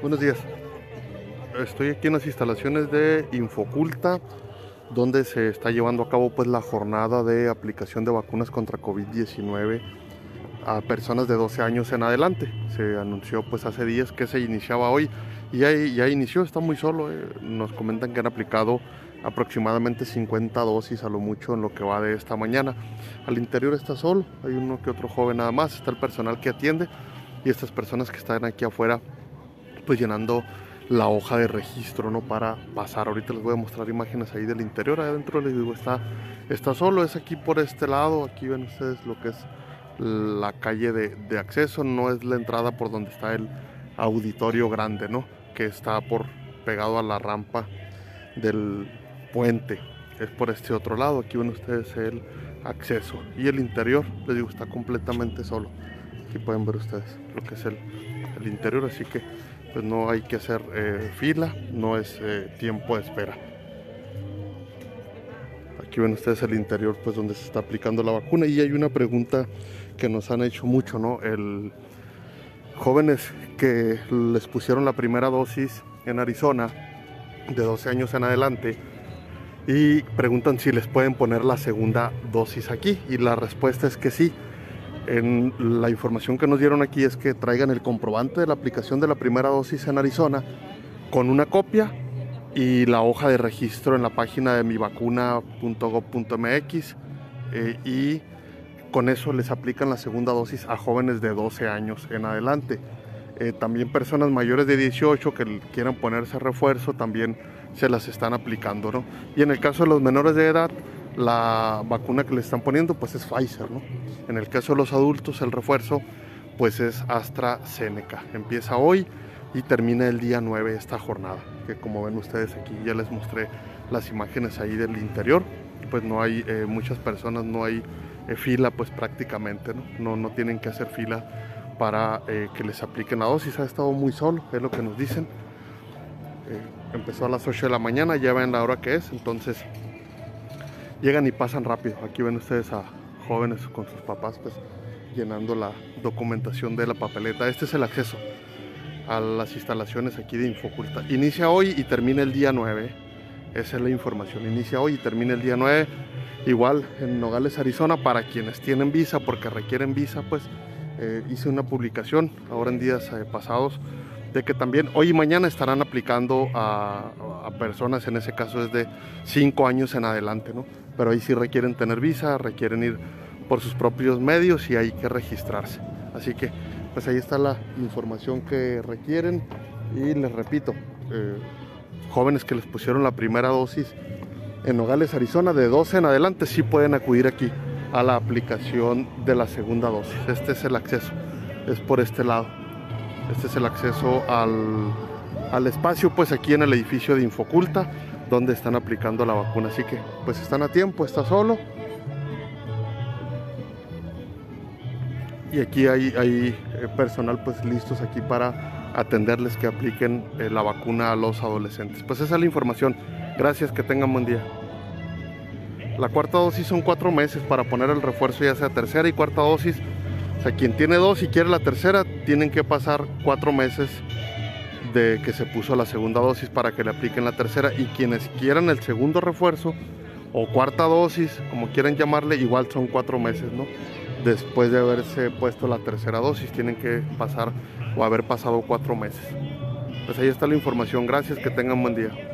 Buenos días. Estoy aquí en las instalaciones de Infoculta, donde se está llevando a cabo pues la jornada de aplicación de vacunas contra COVID-19 a personas de 12 años en adelante. Se anunció pues hace días que se iniciaba hoy y ya, inició, está muy solo. eh. Nos comentan que han aplicado aproximadamente 50 dosis a lo mucho en lo que va de esta mañana. Al interior está solo, hay uno que otro joven nada más, está el personal que atiende y estas personas que están aquí afuera pues llenando la hoja de registro no para pasar. Ahorita les voy a mostrar imágenes ahí del interior adentro les digo está está solo es aquí por este lado aquí ven ustedes lo que es la calle de, de acceso no es la entrada por donde está el auditorio grande no que está por pegado a la rampa del puente es por este otro lado aquí ven ustedes el acceso. Y el interior les digo está completamente solo aquí pueden ver ustedes lo que es el, el interior así que pues no hay que hacer eh, fila no es eh, tiempo de espera. Aquí ven ustedes el interior pues donde se está aplicando la vacuna. Y hay una pregunta que nos han hecho mucho no el jóvenes que les pusieron la primera dosis en Arizona de 12 años en adelante y preguntan si les pueden poner la segunda dosis aquí. Y la respuesta es que sí en la información que nos dieron aquí es que traigan el comprobante de la aplicación de la primera dosis en Arizona con una copia y la hoja de registro en la página de mivacuna.gov.mx eh, y con eso les aplican la segunda dosis a jóvenes de 12 años en adelante. Eh, también personas mayores de 18 que quieran ponerse refuerzo también se las están aplicando, ¿no? Y en el caso de los menores de edad, la vacuna que le están poniendo pues es Pfizer, ¿no? En el caso de los adultos, el refuerzo pues es AstraZeneca. Empieza hoy y termina el día 9 esta jornada, que como ven ustedes aquí ya les mostré las imágenes ahí del interior, pues no hay eh, muchas personas, no hay eh, fila pues prácticamente, ¿no? ¿no? Tienen que hacer fila para eh, que les apliquen la dosis, ha estado muy solo, es lo que nos dicen. Empezó a las 8 de la mañana, ya ven la hora que es, entonces llegan y pasan rápido. Aquí ven ustedes a jóvenes con sus papás pues llenando la documentación de la papeleta. Este es el acceso a las instalaciones aquí de Infoculta. Inicia hoy y termina el día 9. Esa es la información. Inicia hoy y termina el día 9. Igual en Nogales, Arizona, para quienes tienen visa, porque requieren visa, pues eh, hice una publicación ahora en días eh, pasados de que también hoy y mañana estarán aplicando a, personas, en ese caso es de 5 años en adelante, ¿no? Pero ahí sí requieren tener visa, requieren ir por sus propios medios y hay que registrarse. Así que pues ahí está la información que requieren y les repito, eh, jóvenes que les pusieron la primera dosis en Nogales, Arizona, de 12 en adelante, sí pueden acudir aquí a la aplicación de la segunda dosis. Este es el acceso, es por este lado. Este es el acceso al, al espacio, pues aquí en el edificio de Infoculta, donde están aplicando la vacuna. Así que pues están a tiempo, está solo. Y aquí hay, hay personal pues listos aquí para atenderles que apliquen eh, la vacuna a los adolescentes. Pues esa es la información. Gracias, que tengan buen día. La cuarta dosis son cuatro meses para poner el refuerzo ya sea tercera y cuarta dosis. O sea, quien tiene dos y quiere la tercera, tienen que pasar cuatro meses de que se puso la segunda dosis para que le apliquen la tercera. Y quienes quieran el segundo refuerzo o cuarta dosis, como quieran llamarle, igual son cuatro meses, ¿no? Después de haberse puesto la tercera dosis, tienen que pasar o haber pasado cuatro meses. Pues ahí está la información. Gracias, que tengan buen día.